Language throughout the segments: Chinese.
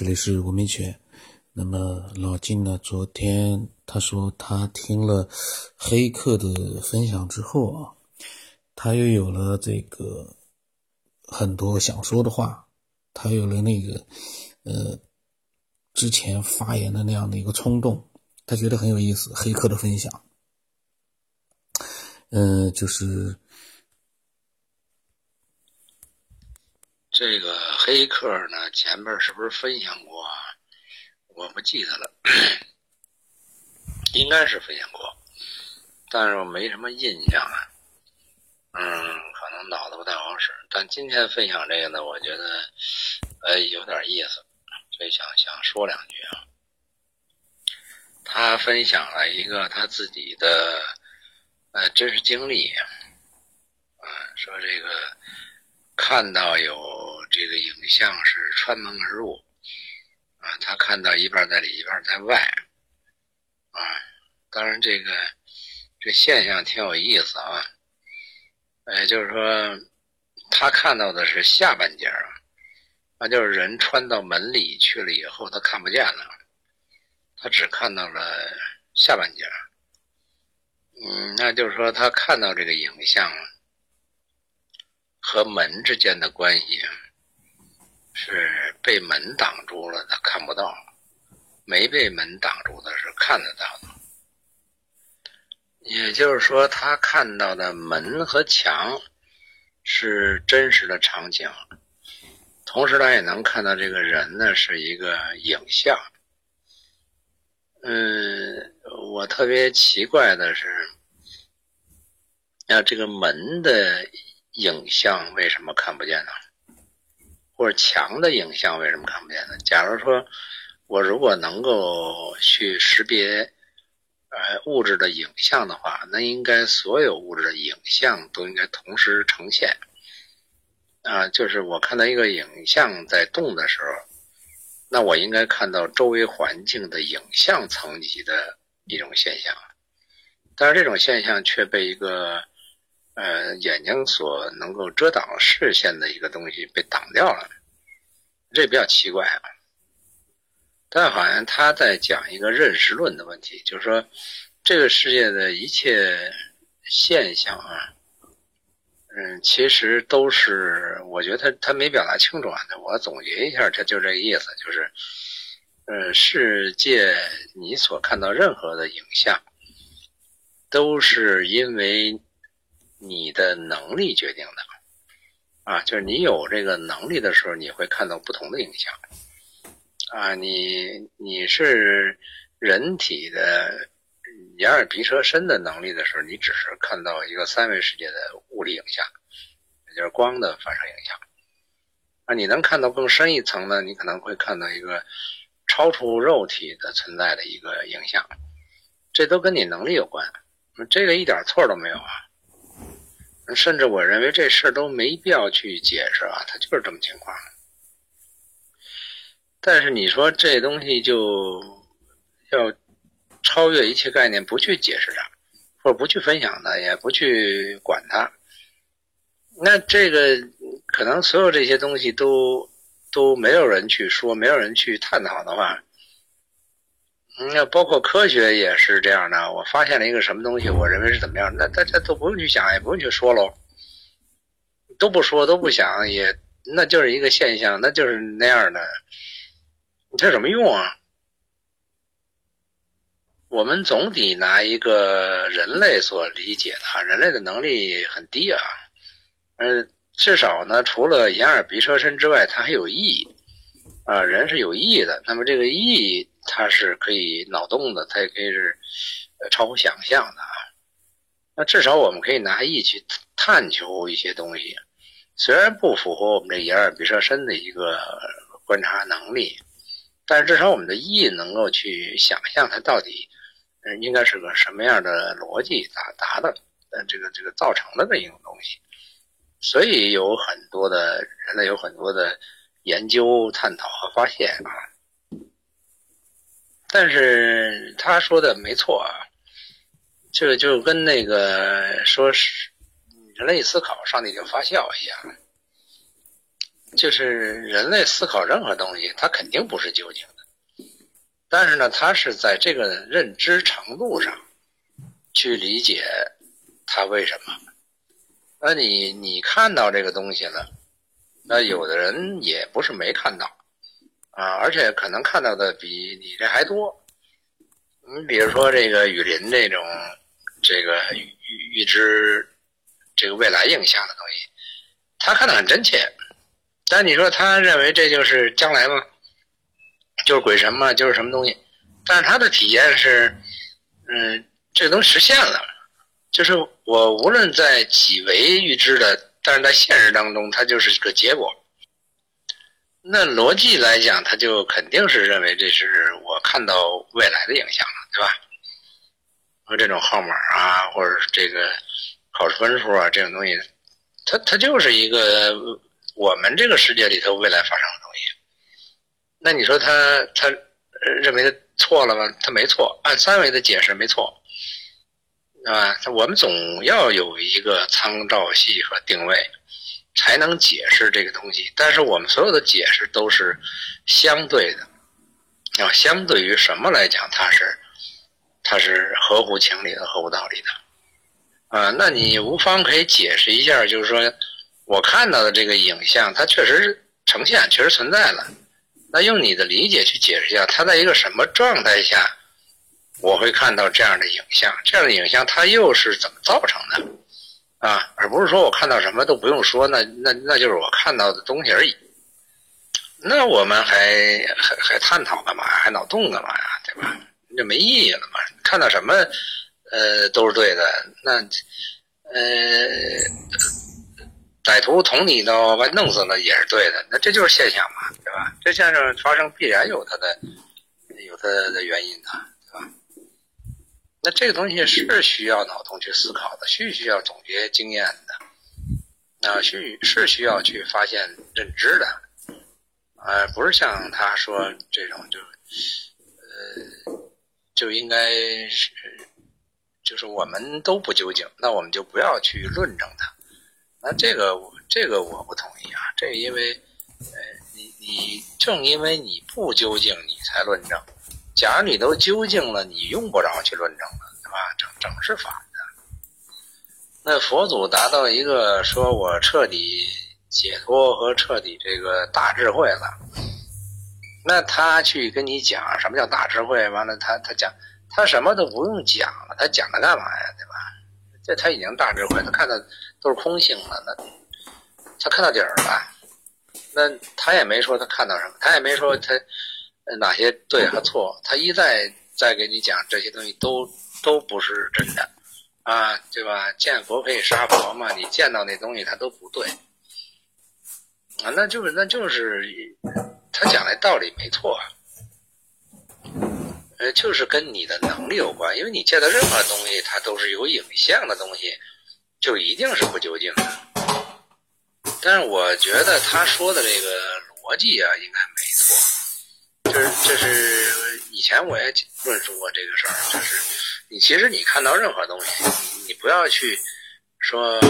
这里是吴明全。那么老金呢？昨天他说他听了黑客的分享之后啊，他又有了这个很多想说的话，他有了那个呃之前发言的那样的一个冲动，他觉得很有意思。黑客的分享，嗯，就是这个黑客呢，前面是不是分享过啊？我不记得了，应该是分享过，但是我没什么印象啊。嗯，可能脑子不太好使。但今天分享这个呢，我觉得，呃，有点意思，所以想想说两句啊。他分享了一个他自己的呃真实经历，啊，说这个看到有这个影像是穿门而入。啊，他看到一半在里，一半在外，啊，当然这个这现象挺有意思啊，哎，就是说他看到的是下半截啊，那就是人穿到门里去了以后，他看不见了，他只看到了下半截，嗯，那就是说他看到这个影像和门之间的关系。是被门挡住了，他看不到；没被门挡住的是看得到的。也就是说，他看到的门和墙是真实的场景，同时他也能看到这个人呢是一个影像。嗯，我特别奇怪的是，那这个门的影像为什么看不见呢？或者墙的影像为什么看不见呢？假如说我如果能够去识别呃物质的影像的话，那应该所有物质的影像都应该同时呈现啊。就是我看到一个影像在动的时候，那我应该看到周围环境的影像层级的一种现象，但是这种现象却被一个。呃，眼睛所能够遮挡视线的一个东西被挡掉了，这比较奇怪啊。但好像他在讲一个认识论的问题，就是说这个世界的一切现象啊，嗯，其实都是，我觉得他他没表达清楚啊。我总结一下，他就这个意思，就是，呃，世界你所看到任何的影像，都是因为。你的能力决定的，啊，就是你有这个能力的时候，你会看到不同的影像，啊，你你是人体的眼耳鼻舌身的能力的时候，你只是看到一个三维世界的物理影像，也就是光的反射影像，啊，你能看到更深一层呢，你可能会看到一个超出肉体的存在的一个影像，这都跟你能力有关，这个一点错都没有啊。甚至我认为这事儿都没必要去解释啊，它就是这么情况。但是你说这东西就要超越一切概念，不去解释它，或者不去分享它，也不去管它，那这个可能所有这些东西都都没有人去说，没有人去探讨的话。那包括科学也是这样的。我发现了一个什么东西，我认为是怎么样，那大家都不用去想，也不用去说喽，都不说都不想，也那就是一个现象，那就是那样的。这有什么用啊？我们总得拿一个人类所理解的，人类的能力很低啊。嗯，至少呢，除了眼耳鼻舌身之外，它还有意义啊。人是有意义的，那么这个意义。它是可以脑洞的，它也可以是超乎想象的啊。那至少我们可以拿意去探求一些东西，虽然不符合我们这眼耳鼻舌身的一个观察能力，但是至少我们的意能够去想象它到底应该是个什么样的逻辑达达的呃这个这个造成的那一种东西。所以有很多的人类有很多的研究、探讨和发现啊。但是他说的没错啊，这就跟那个说是人类思考，上帝就发笑一样。就是人类思考任何东西，它肯定不是究竟的，但是呢，它是在这个认知程度上去理解它为什么。那你你看到这个东西了，那有的人也不是没看到啊，而且可能看到的比你这还多。你比如说这个雨林这种这个预预知这个未来影像的东西，他看得很真切。但你说他认为这就是将来吗？就是鬼神吗？就是什么东西？但是他的体验是，嗯，这个东西实现了。就是我无论在几维预知的，但是在现实当中，它就是个结果。那逻辑来讲，他就肯定是认为这是我看到未来的影响了，对吧？和这种号码啊，或者这个考试分数啊，这种东西，它它就是一个。我们这个世界里头未来发生的东西，那你说他他认为他错了吗？他没错，按三维的解释没错，啊，我们总要有一个参照系和定位，才能解释这个东西。但是我们所有的解释都是相对的，要相对于什么来讲，它是它是合乎情理的、合乎道理的，啊，那你无方可以解释一下，就是说。我看到的这个影像，它确实呈现，确实存在了。那用你的理解去解释一下，它在一个什么状态下，我会看到这样的影像？这样的影像它又是怎么造成的？啊，而不是说我看到什么都不用说，那那那就是我看到的东西而已。那我们还还还探讨干嘛？还脑洞干嘛呀？对吧？那没意义了嘛？看到什么，呃，都是对的。那，呃。歹徒捅你一刀，把弄死了也是对的，那这就是现象嘛，对吧？这现象发生必然有它的有它的原因的，那这个东西是需要脑洞去思考的，需需要总结经验的，啊，需是需要去发现认知的，呃，不是像他说这种就呃就应该是就是我们都不究竟，那我们就不要去论证它。那这个这个我不同意啊，这因为，呃，你你正因为你不究竟，你才论证。假如你都究竟了，你用不着去论证了，对吧？整整是反的。那佛祖达到一个说我彻底解脱和彻底这个大智慧了，那他去跟你讲什么叫大智慧？完了他他讲他什么都不用讲了，他讲它干嘛呀？对吧？这他已经大智慧，他看到。都是空性了，那他看到底儿了，那他也没说他看到什么，他也没说他哪些对和错，他一再再给你讲这些东西都都不是真的啊，对吧？见佛可以杀佛嘛，你见到那东西它都不对啊，那就是那就是他讲的道理没错，呃，就是跟你的能力有关，因为你见到任何东西，它都是有影像的东西。就一定是不究竟的，但是我觉得他说的这个逻辑啊，应该没错。就是这是以前我也论述过这个事儿，就是你其实你看到任何东西，你你不要去说，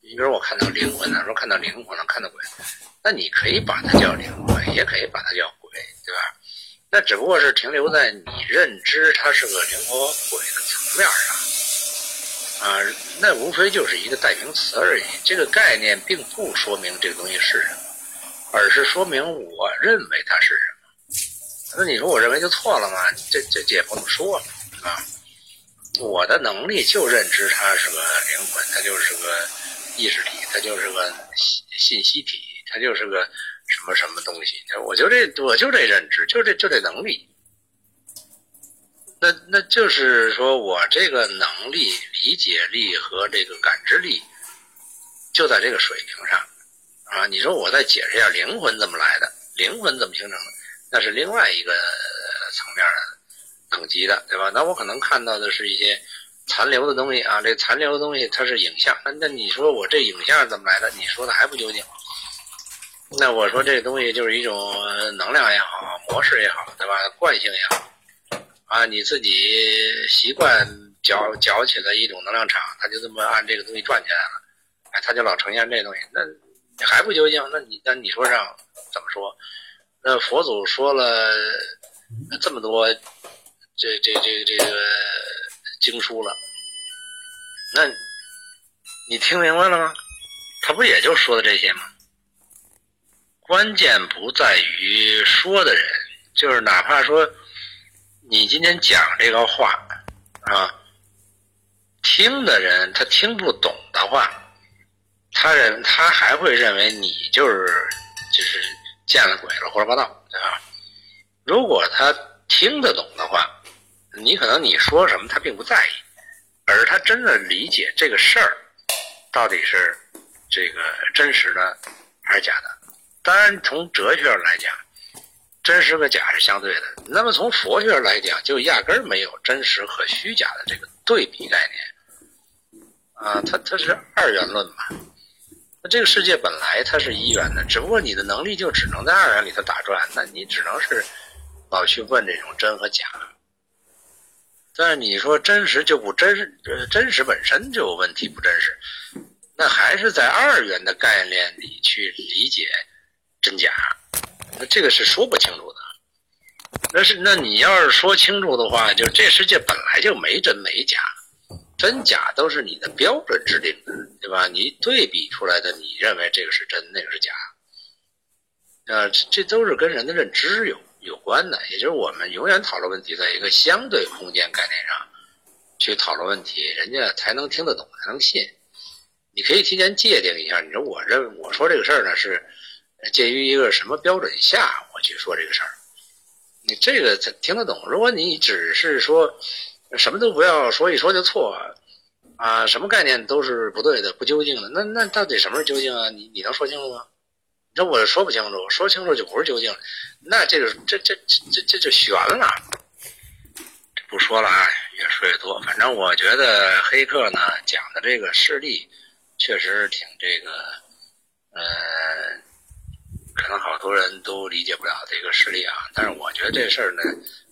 你比如我看到灵魂了，说看到灵魂了，看到鬼，那你可以把它叫灵魂，也可以把它叫鬼，对吧？那只不过是停留在你认知它是个灵魂鬼的层面上。啊，那无非就是一个代名词而已。这个概念并不说明这个东西是什么，而是说明我认为它是什。那你说我认为就错了吗？这这这也不能说啊。我的能力就认知它是个灵魂，它就是个意识体，它就是个信信息体，它就是个什么什么东西。我就这我就这认知，就这就这能力。那那就是说我这个能力、理解力和这个感知力，就在这个水平上，啊，你说我再解释一下灵魂怎么来的，灵魂怎么形成的，那是另外一个层面的等级的，对吧？那我可能看到的是一些残留的东西啊，这残留的东西它是影像，那那你说我这影像怎么来的？你说的还不究竟？那我说这东西就是一种能量也好，模式也好，对吧？惯性也好。啊，你自己习惯搅搅起来一种能量场，它就这么按这个东西转起来了，哎，它就老呈现这东西。那还不究竟？那你那你说让怎么说？那佛祖说了这么多，这这这这个经书了，那你听明白了吗？他不也就说的这些吗？关键不在于说的人，就是哪怕说你今天讲这个话啊，听的人他听不懂的话，他认他还会认为你就是就是见了鬼了，胡说八道，对吧？如果他听得懂的话，你可能你说什么他并不在意，而他真的理解这个事儿到底是这个真实的还是假的。当然，从哲学上来讲，真实和假是相对的。那么从佛学上来讲，就压根儿没有真实和虚假的这个对比概念。啊，它它是二元论嘛。这个世界本来它是一元的，只不过你的能力就只能在二元里头打转，那你只能是老去问这种真和假。但是你说真实就不真实，呃，真实本身就有问题，不真实，那还是在二元的概念里去理解。真假，那这个是说不清楚的。那是那你要是说清楚的话，就这世界本来就没真没假，真假都是你的标准制定的，对吧？你对比出来的，你认为这个是真，那个是假，啊，这都是跟人的认知有有关的。也就是我们永远讨论问题，在一个相对空间概念上去讨论问题，人家才能听得懂，才能信。你可以提前界定一下，你说我认我说这个事儿呢是。介于一个什么标准下，我去说这个事儿，你这个听得懂？如果你只是说什么都不要说，一说就错啊，什么概念都是不对的、不究竟的，那那到底什么是究竟啊？你你能说清楚吗？这我说不清楚，说清楚就不是究竟了，那这个这这这这就悬了。不说了啊，越说越多。反正我觉得黑客呢讲的这个事例确实挺这个，呃。可能好多人都理解不了这个事例啊，但是我觉得这事儿呢，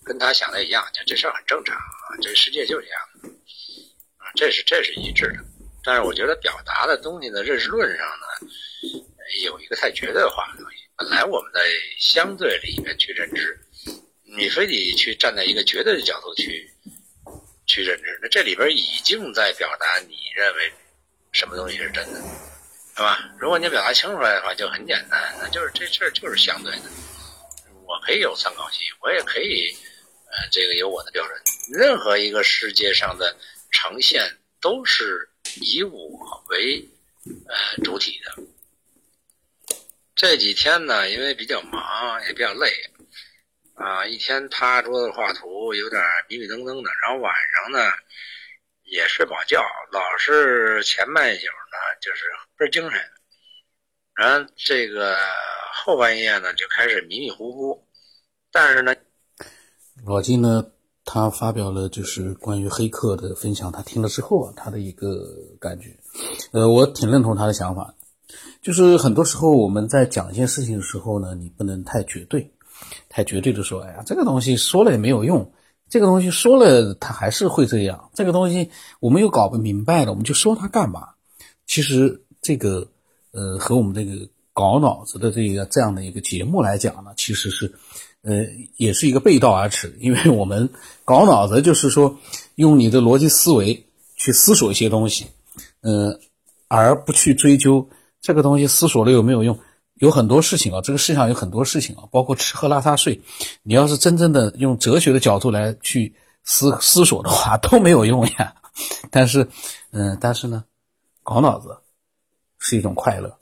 跟他想的一样，就这事儿很正常啊，这世界就这样这是这是一致的。但是我觉得表达的东西呢，认识论上呢，有一个太绝对化的东西。本来我们在相对里面去认知，你非得去站在一个绝对的角度去去认知，那这里边已经在表达你认为什么东西是真的。是吧？如果你表达清楚来的话，就很简单，那就是这事儿就是相对的。我可以有参考系，我也可以，呃，这个有我的标准。任何一个世界上的呈现都是以我为呃主体的。这几天呢，因为比较忙，也比较累，啊，一天趴桌子画图，有点迷迷瞪瞪的。然后晚上呢。也睡不好觉，老是前半宿呢，就是倍精神，然后这个后半夜呢就开始迷迷糊糊。但是呢，老金呢，他发表了就是关于黑客的分享，他听了之后啊，他的一个感觉，呃，我挺认同他的想法，就是很多时候我们在讲一件事情的时候呢，你不能太绝对，太绝对的说，哎呀，这个东西说了也没有用。这个东西说了，他还是会这样。这个东西我们又搞不明白了，我们就说它干嘛？其实这个，呃，和我们这个搞脑子的这个这样的一个节目来讲呢，其实是，呃，也是一个背道而驰。因为我们搞脑子就是说，用你的逻辑思维去思索一些东西，呃，而不去追究这个东西思索了有没有用。有很多事情啊，这个世上有很多事情啊，包括吃喝拉撒睡，你要是真正的用哲学的角度来去思思索的话，都没有用呀。但是，嗯，但是呢，搞脑子是一种快乐，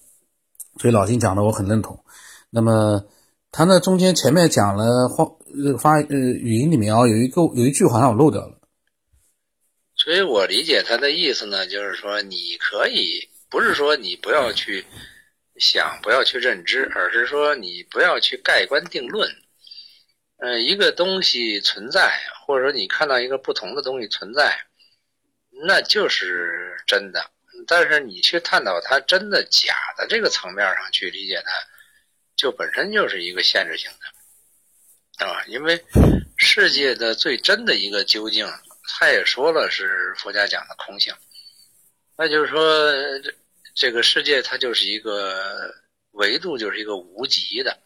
所以老金讲的我很认同。那么他那中间前面讲了话发呃语音里面啊，有一个有一句好像我漏掉了。所以我理解他的意思呢，就是说你可以不是说你不要去。想不要去认知，而是说你不要去盖棺定论。嗯，一个东西存在，或者说你看到一个不同的东西存在，那就是真的。但是你去探讨它真的假的这个层面上去理解它，就本身就是一个限制性的，啊，因为世界的最真的一个究竟，他也说了是佛家讲的空性，那就是说这。这个世界它就是一个维度，就是一个无极的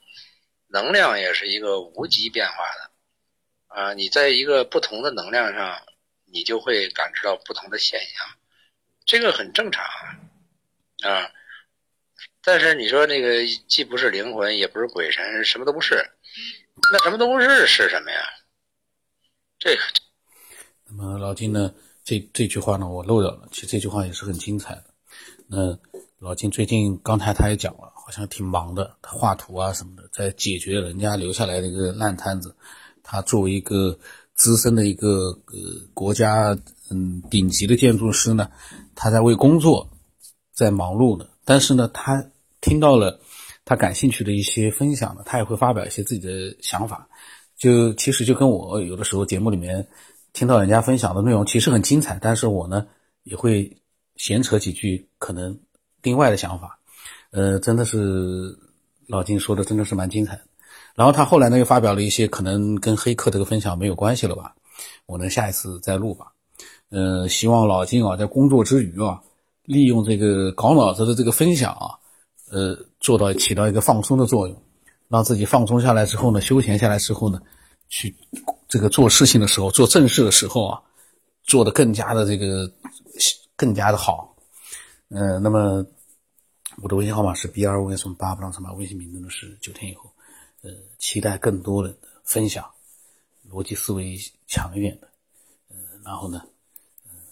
能量，也是一个无极变化的啊。你在一个不同的能量上，你就会感知到不同的现象，这个很正常啊。啊但是你说那个既不是灵魂，也不是鬼神，什么都不是，那什么都不是是什么呀？这个。那么老金呢？这这句话呢，我漏掉了。其实这句话也是很精彩的。那老金最近刚才他也讲了，好像挺忙的，他画图啊什么的，在解决人家留下来的一个烂摊子。他作为一个资深的一个呃国家嗯顶级的建筑师呢，他在为工作在忙碌呢。但是呢，他听到了他感兴趣的一些分享呢，他也会发表一些自己的想法。就其实就跟我有的时候节目里面。听到人家分享的内容其实很精彩，但是我呢也会闲扯几句可能另外的想法，呃，真的是老金说的真的是蛮精彩。然后他后来呢又发表了一些可能跟黑客这个分享没有关系了吧，我呢下一次再录吧。呃，希望老金啊在工作之余啊，利用这个搞脑子的这个分享啊，呃，做到起到一个放松的作用，让自己放松下来之后呢，休闲下来之后呢，去。这个做事情的时候，做正事的时候啊，做的更加的这个更加的好。呃，那么我的微信号码是 B 二五 S 八不让什么，微信名字呢是九天以后。呃，期待更多的分享，逻辑思维强一点的，呃，然后呢，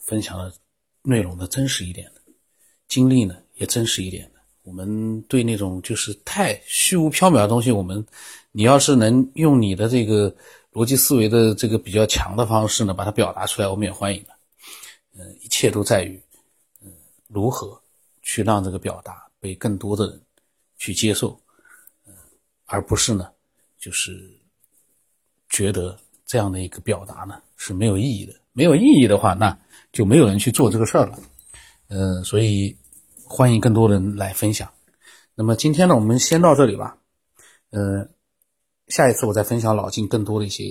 分享的内容呢真实一点，经历呢也真实一点的。我们对那种就是太虚无缥缈的东西，我们你要是能用你的这个。逻辑思维的这个比较强的方式呢，把它表达出来，我们也欢迎的。嗯，一切都在于，嗯，如何去让这个表达被更多的人去接受，嗯，而不是呢，就是觉得这样的一个表达呢是没有意义的。没有意义的话，那就没有人去做这个事儿了。嗯，所以欢迎更多人来分享。那么今天呢，我们先到这里吧。呃。下一次我再分享老金更多的一些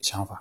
想法。